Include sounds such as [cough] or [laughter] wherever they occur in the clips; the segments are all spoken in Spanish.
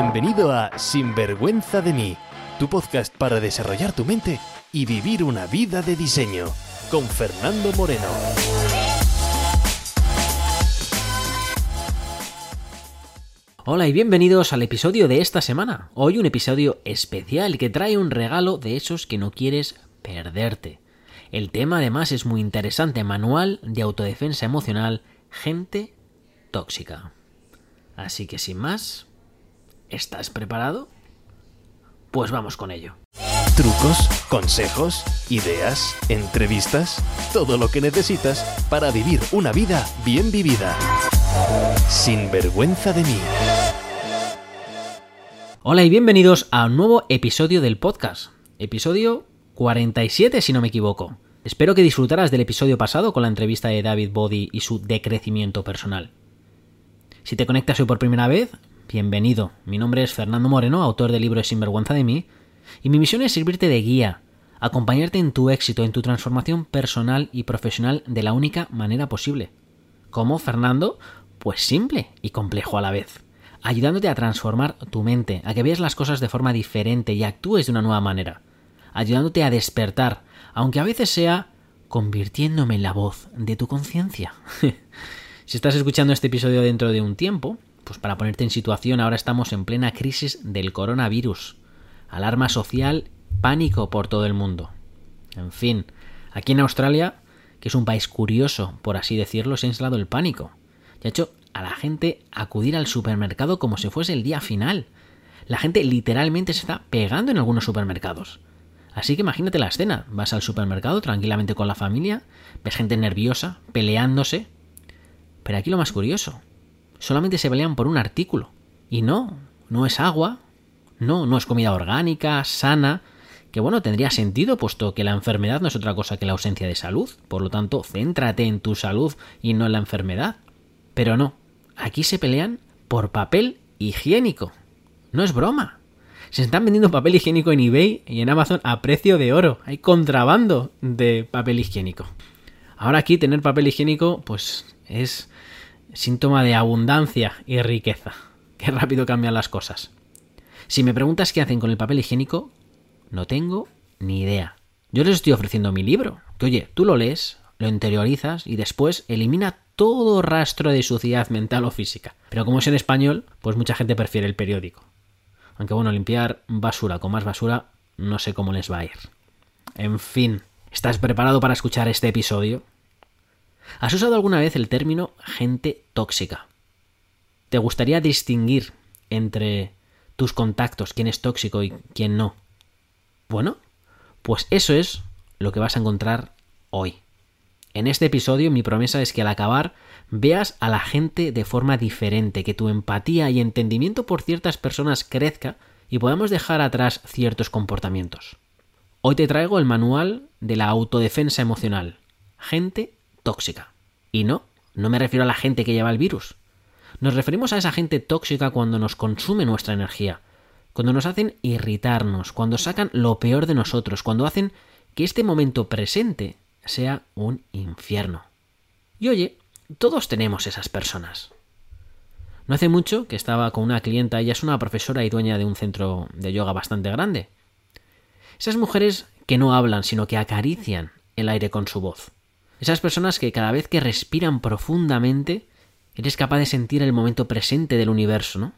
Bienvenido a Sinvergüenza de mí, tu podcast para desarrollar tu mente y vivir una vida de diseño, con Fernando Moreno. Hola y bienvenidos al episodio de esta semana. Hoy un episodio especial que trae un regalo de esos que no quieres perderte. El tema además es muy interesante, manual de autodefensa emocional, gente tóxica. Así que sin más, ¿estás preparado? Pues vamos con ello. Trucos, consejos, ideas, entrevistas, todo lo que necesitas para vivir una vida bien vivida. Sin vergüenza de mí. Hola y bienvenidos a un nuevo episodio del podcast. Episodio 47 si no me equivoco. Espero que disfrutaras del episodio pasado con la entrevista de David Body y su decrecimiento personal. Si te conectas hoy por primera vez, bienvenido. Mi nombre es Fernando Moreno, autor del libro Sinvergüenza de mí, y mi misión es servirte de guía, acompañarte en tu éxito, en tu transformación personal y profesional de la única manera posible. ¿Cómo, Fernando? Pues simple y complejo a la vez, ayudándote a transformar tu mente, a que veas las cosas de forma diferente y actúes de una nueva manera, ayudándote a despertar, aunque a veces sea convirtiéndome en la voz de tu conciencia. [laughs] si estás escuchando este episodio dentro de un tiempo, pues para ponerte en situación, ahora estamos en plena crisis del coronavirus, alarma social, pánico por todo el mundo. En fin, aquí en Australia, que es un país curioso, por así decirlo, se ha instalado el pánico. Y ha hecho a la gente acudir al supermercado como si fuese el día final. La gente literalmente se está pegando en algunos supermercados. Así que imagínate la escena. Vas al supermercado tranquilamente con la familia, ves gente nerviosa, peleándose. Pero aquí lo más curioso. Solamente se pelean por un artículo. Y no, no es agua, no, no es comida orgánica, sana, que bueno, tendría sentido puesto que la enfermedad no es otra cosa que la ausencia de salud. Por lo tanto, céntrate en tu salud y no en la enfermedad. Pero no, aquí se pelean por papel higiénico. No es broma. Se están vendiendo papel higiénico en eBay y en Amazon a precio de oro. Hay contrabando de papel higiénico. Ahora aquí tener papel higiénico pues es síntoma de abundancia y riqueza. Qué rápido cambian las cosas. Si me preguntas qué hacen con el papel higiénico, no tengo ni idea. Yo les estoy ofreciendo mi libro, que oye, tú lo lees, lo interiorizas y después elimina todo rastro de suciedad mental o física. Pero como es en español, pues mucha gente prefiere el periódico. Aunque bueno, limpiar basura con más basura no sé cómo les va a ir. En fin, ¿estás preparado para escuchar este episodio? ¿Has usado alguna vez el término gente tóxica? ¿Te gustaría distinguir entre tus contactos, quién es tóxico y quién no. Bueno, pues eso es lo que vas a encontrar hoy. En este episodio mi promesa es que al acabar veas a la gente de forma diferente, que tu empatía y entendimiento por ciertas personas crezca y podamos dejar atrás ciertos comportamientos. Hoy te traigo el manual de la autodefensa emocional. Gente tóxica. Y no, no me refiero a la gente que lleva el virus. Nos referimos a esa gente tóxica cuando nos consume nuestra energía, cuando nos hacen irritarnos, cuando sacan lo peor de nosotros, cuando hacen que este momento presente sea un infierno. Y oye, todos tenemos esas personas. No hace mucho que estaba con una clienta, ella es una profesora y dueña de un centro de yoga bastante grande. Esas mujeres que no hablan, sino que acarician el aire con su voz. Esas personas que cada vez que respiran profundamente Eres capaz de sentir el momento presente del universo, ¿no?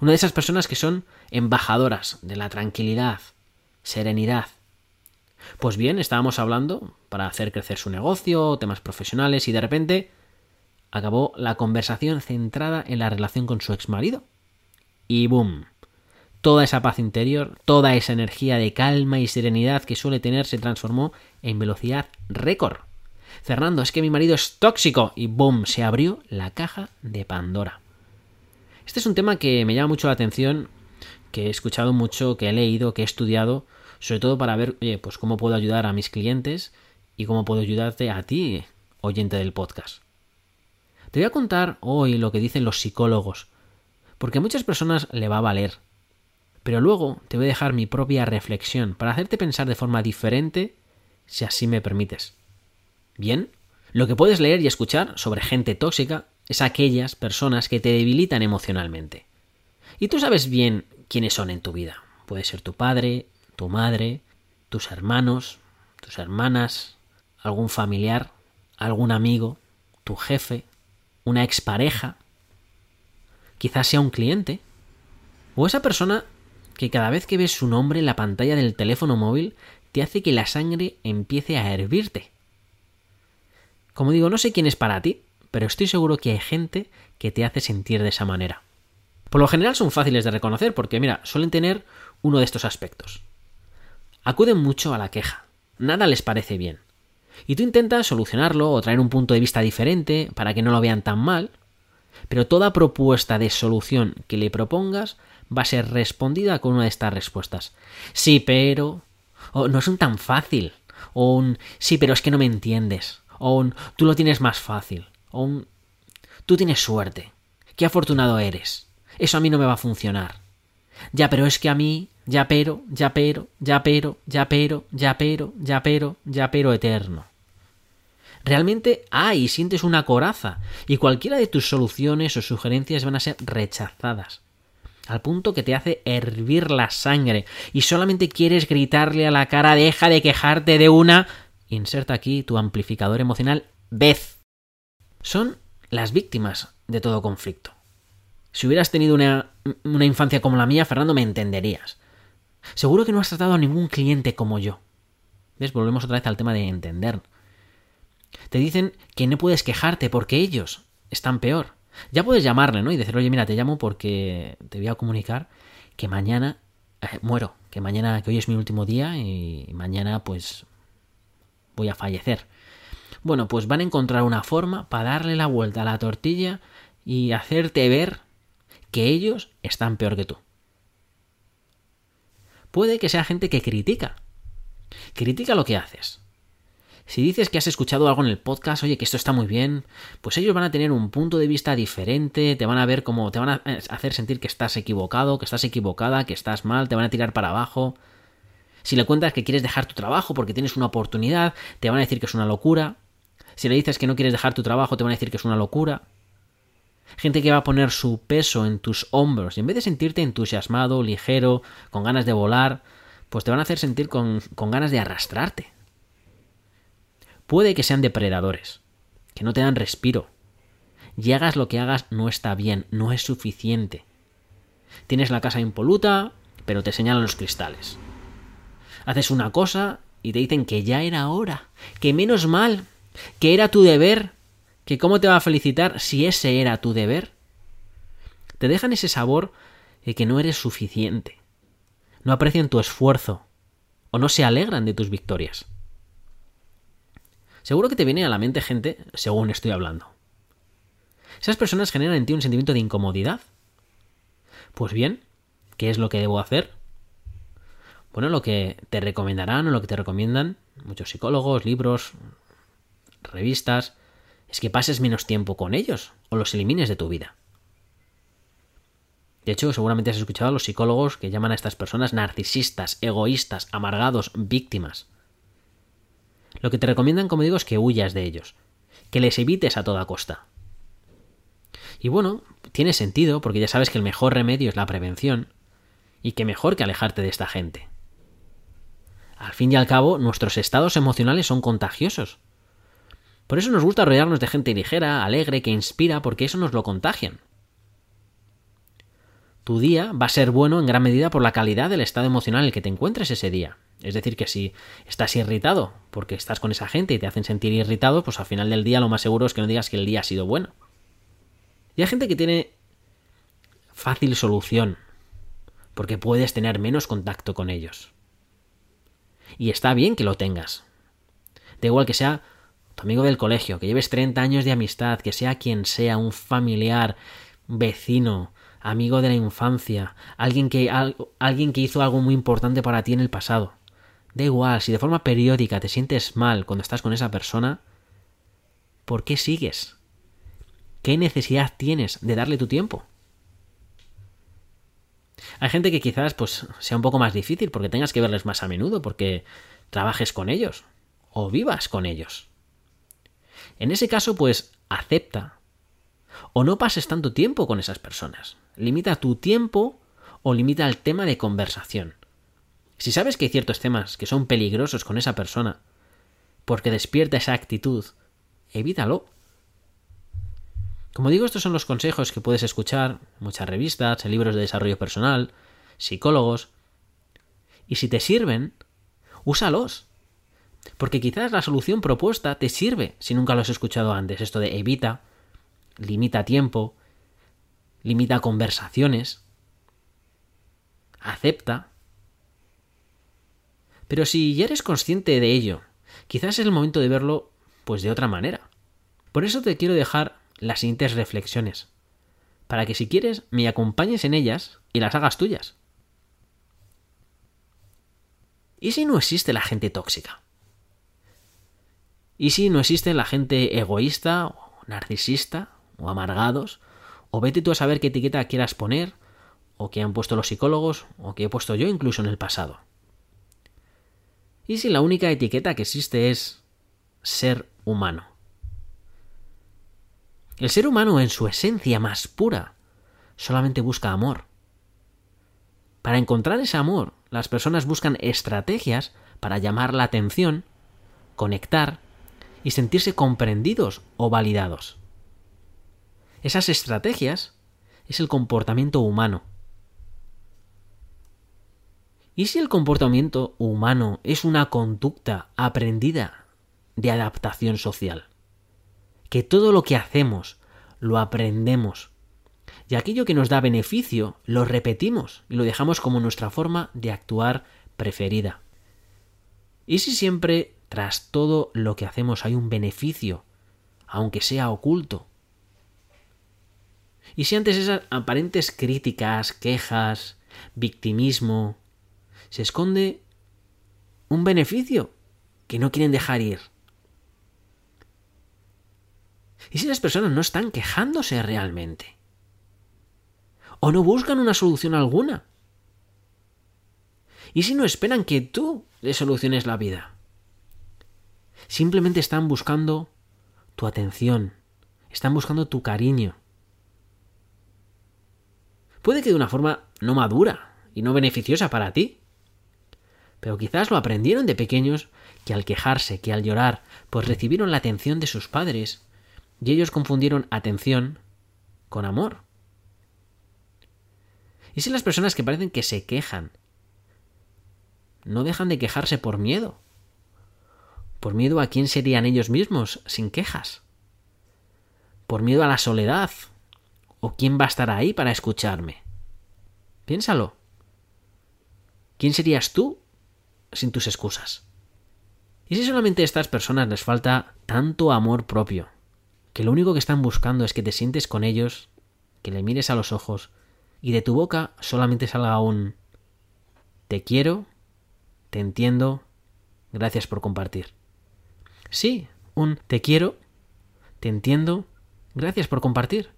Una de esas personas que son embajadoras de la tranquilidad, serenidad. Pues bien, estábamos hablando para hacer crecer su negocio, temas profesionales, y de repente acabó la conversación centrada en la relación con su exmarido. Y boom. Toda esa paz interior, toda esa energía de calma y serenidad que suele tener se transformó en velocidad récord. Fernando, es que mi marido es tóxico. Y boom, se abrió la caja de Pandora. Este es un tema que me llama mucho la atención, que he escuchado mucho, que he leído, que he estudiado, sobre todo para ver, oye, pues cómo puedo ayudar a mis clientes y cómo puedo ayudarte a ti, oyente del podcast. Te voy a contar hoy lo que dicen los psicólogos, porque a muchas personas le va a valer. Pero luego te voy a dejar mi propia reflexión para hacerte pensar de forma diferente si así me permites. Bien, lo que puedes leer y escuchar sobre gente tóxica es aquellas personas que te debilitan emocionalmente. Y tú sabes bien quiénes son en tu vida. Puede ser tu padre, tu madre, tus hermanos, tus hermanas, algún familiar, algún amigo, tu jefe, una expareja, quizás sea un cliente, o esa persona que cada vez que ves su nombre en la pantalla del teléfono móvil te hace que la sangre empiece a hervirte. Como digo, no sé quién es para ti, pero estoy seguro que hay gente que te hace sentir de esa manera. Por lo general son fáciles de reconocer porque, mira, suelen tener uno de estos aspectos. Acuden mucho a la queja. Nada les parece bien. Y tú intentas solucionarlo o traer un punto de vista diferente para que no lo vean tan mal, pero toda propuesta de solución que le propongas va a ser respondida con una de estas respuestas. Sí, pero... o no es un tan fácil. O un... sí, pero es que no me entiendes. O un... tú lo tienes más fácil. O un... tú tienes suerte. Qué afortunado eres. Eso a mí no me va a funcionar. Ya, pero es que a mí... ya pero, ya pero, ya pero, ya pero, ya pero, ya pero, ya pero eterno. Realmente hay, sientes una coraza, y cualquiera de tus soluciones o sugerencias van a ser rechazadas al punto que te hace hervir la sangre y solamente quieres gritarle a la cara deja de quejarte de una... Inserta aquí tu amplificador emocional vez. Son las víctimas de todo conflicto. Si hubieras tenido una, una infancia como la mía, Fernando, me entenderías. Seguro que no has tratado a ningún cliente como yo. ¿Ves? Volvemos otra vez al tema de entender. Te dicen que no puedes quejarte porque ellos están peor. Ya puedes llamarle, ¿no? Y decir, oye, mira, te llamo porque te voy a comunicar que mañana eh, muero, que mañana, que hoy es mi último día y mañana pues voy a fallecer. Bueno, pues van a encontrar una forma para darle la vuelta a la tortilla y hacerte ver que ellos están peor que tú. Puede que sea gente que critica. Critica lo que haces. Si dices que has escuchado algo en el podcast, oye, que esto está muy bien, pues ellos van a tener un punto de vista diferente, te van a ver como, te van a hacer sentir que estás equivocado, que estás equivocada, que estás mal, te van a tirar para abajo. Si le cuentas que quieres dejar tu trabajo porque tienes una oportunidad, te van a decir que es una locura. Si le dices que no quieres dejar tu trabajo, te van a decir que es una locura. Gente que va a poner su peso en tus hombros y en vez de sentirte entusiasmado, ligero, con ganas de volar, pues te van a hacer sentir con, con ganas de arrastrarte. Puede que sean depredadores, que no te dan respiro. Y hagas lo que hagas no está bien, no es suficiente. Tienes la casa impoluta, pero te señalan los cristales. Haces una cosa y te dicen que ya era hora, que menos mal, que era tu deber, que cómo te va a felicitar si ese era tu deber. Te dejan ese sabor de que no eres suficiente. No aprecian tu esfuerzo o no se alegran de tus victorias. Seguro que te viene a la mente gente según estoy hablando. Esas personas generan en ti un sentimiento de incomodidad. Pues bien, ¿qué es lo que debo hacer? Bueno, lo que te recomendarán o lo que te recomiendan muchos psicólogos, libros, revistas, es que pases menos tiempo con ellos o los elimines de tu vida. De hecho, seguramente has escuchado a los psicólogos que llaman a estas personas narcisistas, egoístas, amargados, víctimas. Lo que te recomiendan, como digo, es que huyas de ellos, que les evites a toda costa. Y bueno, tiene sentido, porque ya sabes que el mejor remedio es la prevención, y que mejor que alejarte de esta gente. Al fin y al cabo, nuestros estados emocionales son contagiosos. Por eso nos gusta rodearnos de gente ligera, alegre, que inspira, porque eso nos lo contagian. Tu día va a ser bueno en gran medida por la calidad del estado emocional en el que te encuentres ese día. Es decir, que si estás irritado porque estás con esa gente y te hacen sentir irritado, pues al final del día lo más seguro es que no digas que el día ha sido bueno. Y hay gente que tiene fácil solución, porque puedes tener menos contacto con ellos. Y está bien que lo tengas. Da igual que sea tu amigo del colegio, que lleves 30 años de amistad, que sea quien sea, un familiar, vecino, amigo de la infancia, alguien que, alguien que hizo algo muy importante para ti en el pasado. Da igual, si de forma periódica te sientes mal cuando estás con esa persona, ¿por qué sigues? ¿Qué necesidad tienes de darle tu tiempo? Hay gente que quizás pues sea un poco más difícil porque tengas que verles más a menudo, porque trabajes con ellos o vivas con ellos. En ese caso, pues acepta o no pases tanto tiempo con esas personas. Limita tu tiempo o limita el tema de conversación. Si sabes que hay ciertos temas que son peligrosos con esa persona, porque despierta esa actitud, evítalo. Como digo, estos son los consejos que puedes escuchar en muchas revistas, en libros de desarrollo personal, psicólogos. Y si te sirven, úsalos. Porque quizás la solución propuesta te sirve si nunca lo has escuchado antes. Esto de evita, limita tiempo, limita conversaciones, acepta. Pero si ya eres consciente de ello, quizás es el momento de verlo pues de otra manera. Por eso te quiero dejar las siguientes reflexiones, para que si quieres me acompañes en ellas y las hagas tuyas. ¿Y si no existe la gente tóxica? ¿Y si no existe la gente egoísta, o narcisista, o amargados? O vete tú a saber qué etiqueta quieras poner, o que han puesto los psicólogos, o que he puesto yo incluso en el pasado. ¿Y si la única etiqueta que existe es ser humano? El ser humano en su esencia más pura solamente busca amor. Para encontrar ese amor, las personas buscan estrategias para llamar la atención, conectar y sentirse comprendidos o validados. Esas estrategias es el comportamiento humano. ¿Y si el comportamiento humano es una conducta aprendida de adaptación social? Que todo lo que hacemos lo aprendemos y aquello que nos da beneficio lo repetimos y lo dejamos como nuestra forma de actuar preferida. ¿Y si siempre tras todo lo que hacemos hay un beneficio, aunque sea oculto. Y si antes esas aparentes críticas, quejas, victimismo, se esconde un beneficio que no quieren dejar ir. ¿Y si las personas no están quejándose realmente? ¿O no buscan una solución alguna? ¿Y si no esperan que tú le soluciones la vida? Simplemente están buscando tu atención, están buscando tu cariño. Puede que de una forma no madura y no beneficiosa para ti, pero quizás lo aprendieron de pequeños que al quejarse, que al llorar, pues recibieron la atención de sus padres, y ellos confundieron atención con amor. ¿Y si las personas que parecen que se quejan no dejan de quejarse por miedo? por miedo a quién serían ellos mismos sin quejas, por miedo a la soledad, o quién va a estar ahí para escucharme. Piénsalo. ¿Quién serías tú sin tus excusas? ¿Y si solamente a estas personas les falta tanto amor propio, que lo único que están buscando es que te sientes con ellos, que le mires a los ojos, y de tu boca solamente salga un te quiero, te entiendo, gracias por compartir? Sí, un te quiero, te entiendo, gracias por compartir.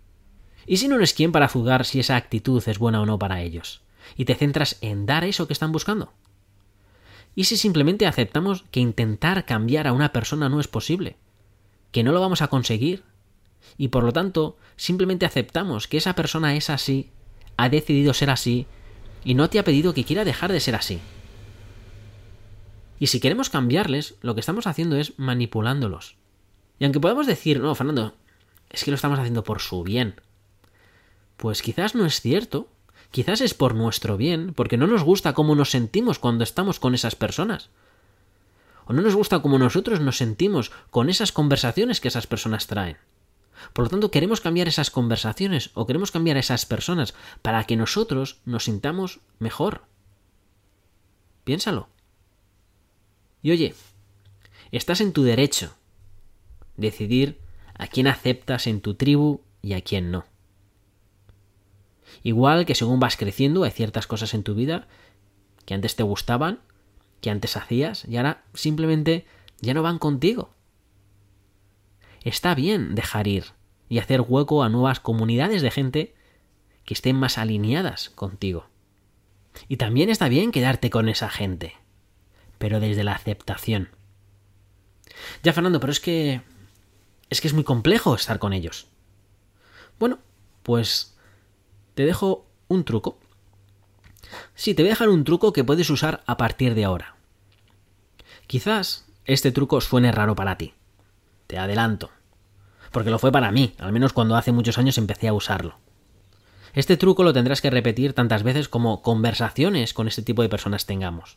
¿Y si no eres quien para juzgar si esa actitud es buena o no para ellos? Y te centras en dar eso que están buscando. ¿Y si simplemente aceptamos que intentar cambiar a una persona no es posible? Que no lo vamos a conseguir. Y por lo tanto, simplemente aceptamos que esa persona es así, ha decidido ser así, y no te ha pedido que quiera dejar de ser así. Y si queremos cambiarles, lo que estamos haciendo es manipulándolos. Y aunque podemos decir, no, Fernando, es que lo estamos haciendo por su bien. Pues quizás no es cierto. Quizás es por nuestro bien, porque no nos gusta cómo nos sentimos cuando estamos con esas personas. O no nos gusta cómo nosotros nos sentimos con esas conversaciones que esas personas traen. Por lo tanto, queremos cambiar esas conversaciones o queremos cambiar a esas personas para que nosotros nos sintamos mejor. Piénsalo. Y oye, estás en tu derecho decidir a quién aceptas en tu tribu y a quién no. Igual que según vas creciendo hay ciertas cosas en tu vida que antes te gustaban, que antes hacías y ahora simplemente ya no van contigo. Está bien dejar ir y hacer hueco a nuevas comunidades de gente que estén más alineadas contigo. Y también está bien quedarte con esa gente pero desde la aceptación. Ya, Fernando, pero es que... Es que es muy complejo estar con ellos. Bueno, pues te dejo un truco. Sí, te voy a dejar un truco que puedes usar a partir de ahora. Quizás este truco suene raro para ti. Te adelanto. Porque lo fue para mí, al menos cuando hace muchos años empecé a usarlo. Este truco lo tendrás que repetir tantas veces como conversaciones con este tipo de personas tengamos.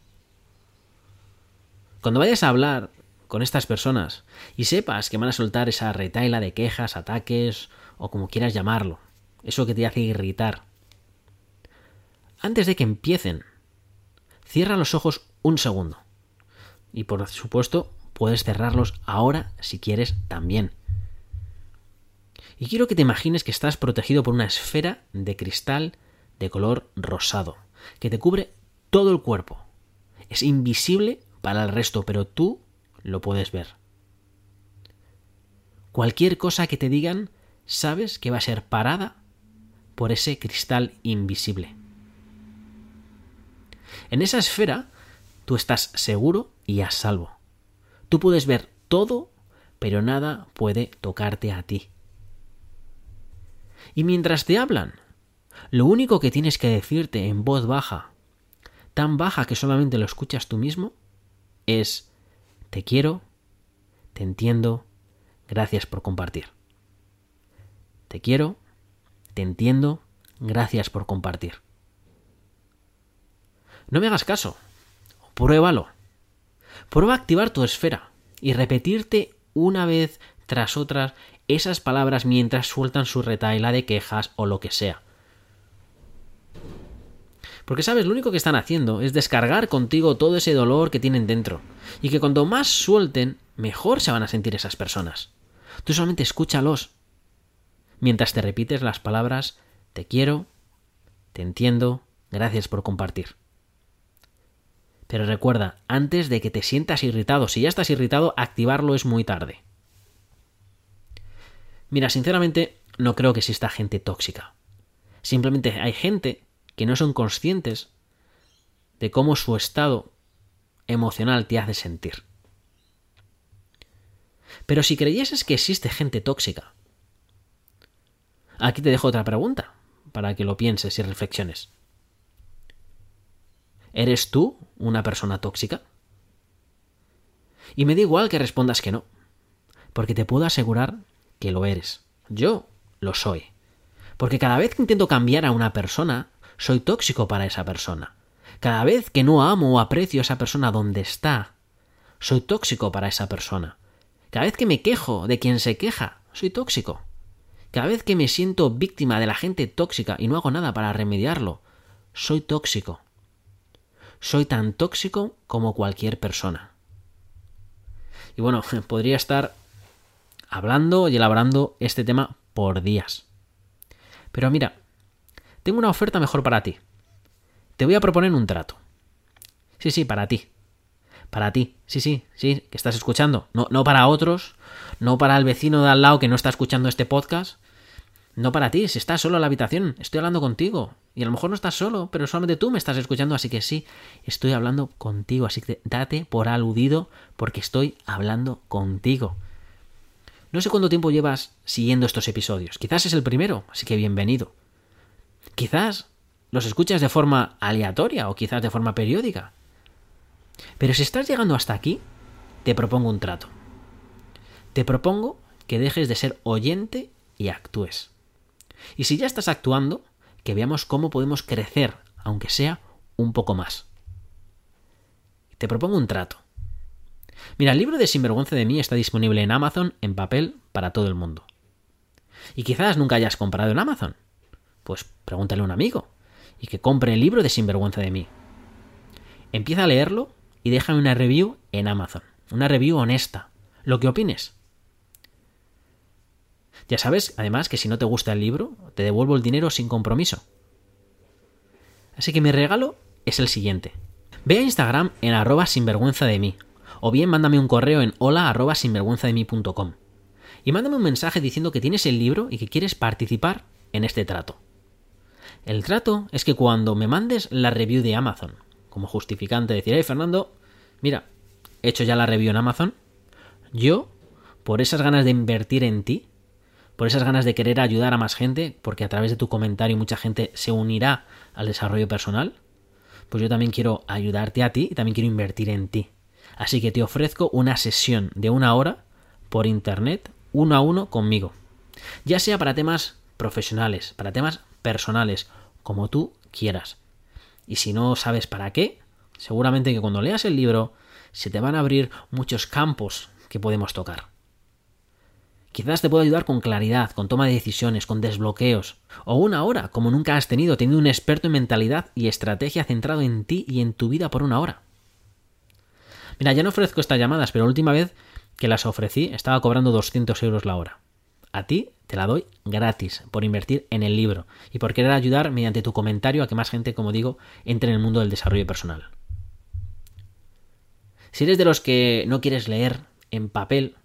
Cuando vayas a hablar con estas personas y sepas que van a soltar esa retaila de quejas, ataques o como quieras llamarlo, eso que te hace irritar, antes de que empiecen, cierra los ojos un segundo. Y por supuesto, puedes cerrarlos ahora si quieres también. Y quiero que te imagines que estás protegido por una esfera de cristal de color rosado, que te cubre todo el cuerpo. Es invisible para el resto, pero tú lo puedes ver. Cualquier cosa que te digan, sabes que va a ser parada por ese cristal invisible. En esa esfera, tú estás seguro y a salvo. Tú puedes ver todo, pero nada puede tocarte a ti. Y mientras te hablan, lo único que tienes que decirte en voz baja, tan baja que solamente lo escuchas tú mismo, es te quiero, te entiendo, gracias por compartir. Te quiero, te entiendo, gracias por compartir. No me hagas caso, pruébalo. Prueba a activar tu esfera y repetirte una vez tras otra esas palabras mientras sueltan su retaila de quejas o lo que sea. Porque sabes, lo único que están haciendo es descargar contigo todo ese dolor que tienen dentro. Y que cuanto más suelten, mejor se van a sentir esas personas. Tú solamente escúchalos. Mientras te repites las palabras te quiero, te entiendo, gracias por compartir. Pero recuerda, antes de que te sientas irritado, si ya estás irritado, activarlo es muy tarde. Mira, sinceramente, no creo que exista gente tóxica. Simplemente hay gente que no son conscientes de cómo su estado emocional te hace sentir. Pero si creyeses que existe gente tóxica, aquí te dejo otra pregunta para que lo pienses y reflexiones. ¿Eres tú una persona tóxica? Y me da igual que respondas que no, porque te puedo asegurar que lo eres. Yo lo soy. Porque cada vez que intento cambiar a una persona, soy tóxico para esa persona. Cada vez que no amo o aprecio a esa persona donde está, soy tóxico para esa persona. Cada vez que me quejo de quien se queja, soy tóxico. Cada vez que me siento víctima de la gente tóxica y no hago nada para remediarlo, soy tóxico. Soy tan tóxico como cualquier persona. Y bueno, [laughs] podría estar hablando y elaborando este tema por días. Pero mira, tengo una oferta mejor para ti. Te voy a proponer un trato. Sí, sí, para ti. Para ti. Sí, sí, sí, que estás escuchando. No, no para otros, no para el vecino de al lado que no está escuchando este podcast. No para ti, si estás solo en la habitación, estoy hablando contigo. Y a lo mejor no estás solo, pero solamente tú me estás escuchando, así que sí, estoy hablando contigo. Así que date por aludido porque estoy hablando contigo. No sé cuánto tiempo llevas siguiendo estos episodios. Quizás es el primero, así que bienvenido. Quizás los escuchas de forma aleatoria o quizás de forma periódica. Pero si estás llegando hasta aquí, te propongo un trato. Te propongo que dejes de ser oyente y actúes. Y si ya estás actuando, que veamos cómo podemos crecer, aunque sea un poco más. Te propongo un trato. Mira, el libro de Sinvergüenza de mí está disponible en Amazon en papel para todo el mundo. Y quizás nunca hayas comprado en Amazon pues pregúntale a un amigo y que compre el libro de Sinvergüenza de mí. Empieza a leerlo y déjame una review en Amazon. Una review honesta. Lo que opines. Ya sabes, además, que si no te gusta el libro, te devuelvo el dinero sin compromiso. Así que mi regalo es el siguiente. Ve a Instagram en arroba sinvergüenza de mí. O bien mándame un correo en hola arroba sinvergüenza de mí Y mándame un mensaje diciendo que tienes el libro y que quieres participar en este trato. El trato es que cuando me mandes la review de Amazon, como justificante, decir, hey Fernando, mira, he hecho ya la review en Amazon, yo, por esas ganas de invertir en ti, por esas ganas de querer ayudar a más gente, porque a través de tu comentario mucha gente se unirá al desarrollo personal, pues yo también quiero ayudarte a ti y también quiero invertir en ti. Así que te ofrezco una sesión de una hora por internet, uno a uno conmigo. Ya sea para temas profesionales, para temas personales, como tú quieras. Y si no sabes para qué, seguramente que cuando leas el libro se te van a abrir muchos campos que podemos tocar. Quizás te pueda ayudar con claridad, con toma de decisiones, con desbloqueos, o una hora, como nunca has tenido, teniendo un experto en mentalidad y estrategia centrado en ti y en tu vida por una hora. Mira, ya no ofrezco estas llamadas, pero la última vez que las ofrecí estaba cobrando 200 euros la hora. A ti te la doy gratis por invertir en el libro y por querer ayudar mediante tu comentario a que más gente, como digo, entre en el mundo del desarrollo personal. Si eres de los que no quieres leer en papel,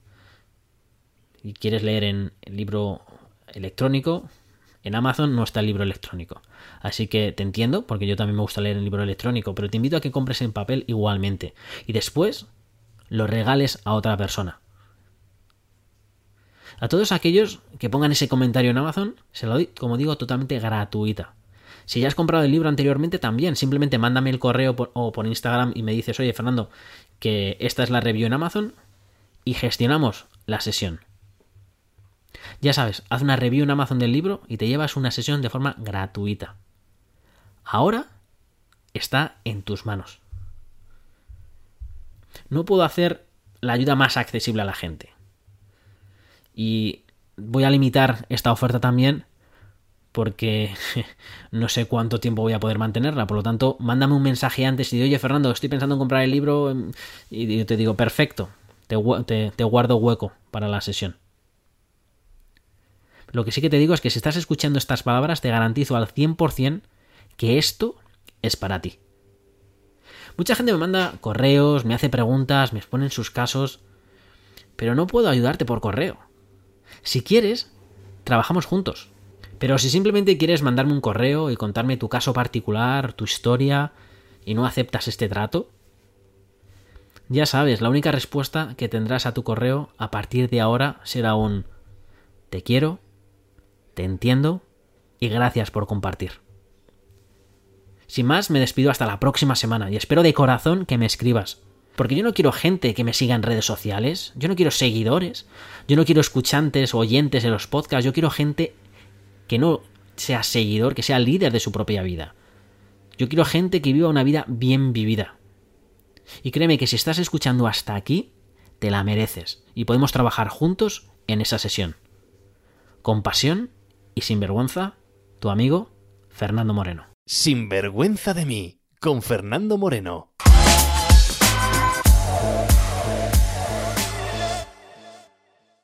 y quieres leer en el libro electrónico, en Amazon no está el libro electrónico. Así que te entiendo, porque yo también me gusta leer el libro electrónico, pero te invito a que compres en papel igualmente. Y después lo regales a otra persona. A todos aquellos que pongan ese comentario en Amazon, se lo doy, como digo, totalmente gratuita. Si ya has comprado el libro anteriormente, también simplemente mándame el correo o por Instagram y me dices, oye Fernando, que esta es la review en Amazon y gestionamos la sesión. Ya sabes, haz una review en Amazon del libro y te llevas una sesión de forma gratuita. Ahora está en tus manos. No puedo hacer la ayuda más accesible a la gente. Y voy a limitar esta oferta también porque [laughs] no sé cuánto tiempo voy a poder mantenerla. Por lo tanto, mándame un mensaje antes y di, oye Fernando, estoy pensando en comprar el libro y yo te digo, perfecto, te guardo hueco para la sesión. Lo que sí que te digo es que si estás escuchando estas palabras, te garantizo al 100% que esto es para ti. Mucha gente me manda correos, me hace preguntas, me exponen sus casos, pero no puedo ayudarte por correo. Si quieres, trabajamos juntos. Pero si simplemente quieres mandarme un correo y contarme tu caso particular, tu historia, y no aceptas este trato, ya sabes, la única respuesta que tendrás a tu correo a partir de ahora será un te quiero, entiendo y gracias por compartir. Sin más, me despido hasta la próxima semana y espero de corazón que me escribas. Porque yo no quiero gente que me siga en redes sociales, yo no quiero seguidores, yo no quiero escuchantes o oyentes de los podcasts, yo quiero gente que no sea seguidor, que sea líder de su propia vida. Yo quiero gente que viva una vida bien vivida. Y créeme que si estás escuchando hasta aquí, te la mereces y podemos trabajar juntos en esa sesión. Con pasión y sin vergüenza, tu amigo Fernando Moreno. Sin vergüenza de mí, con Fernando Moreno.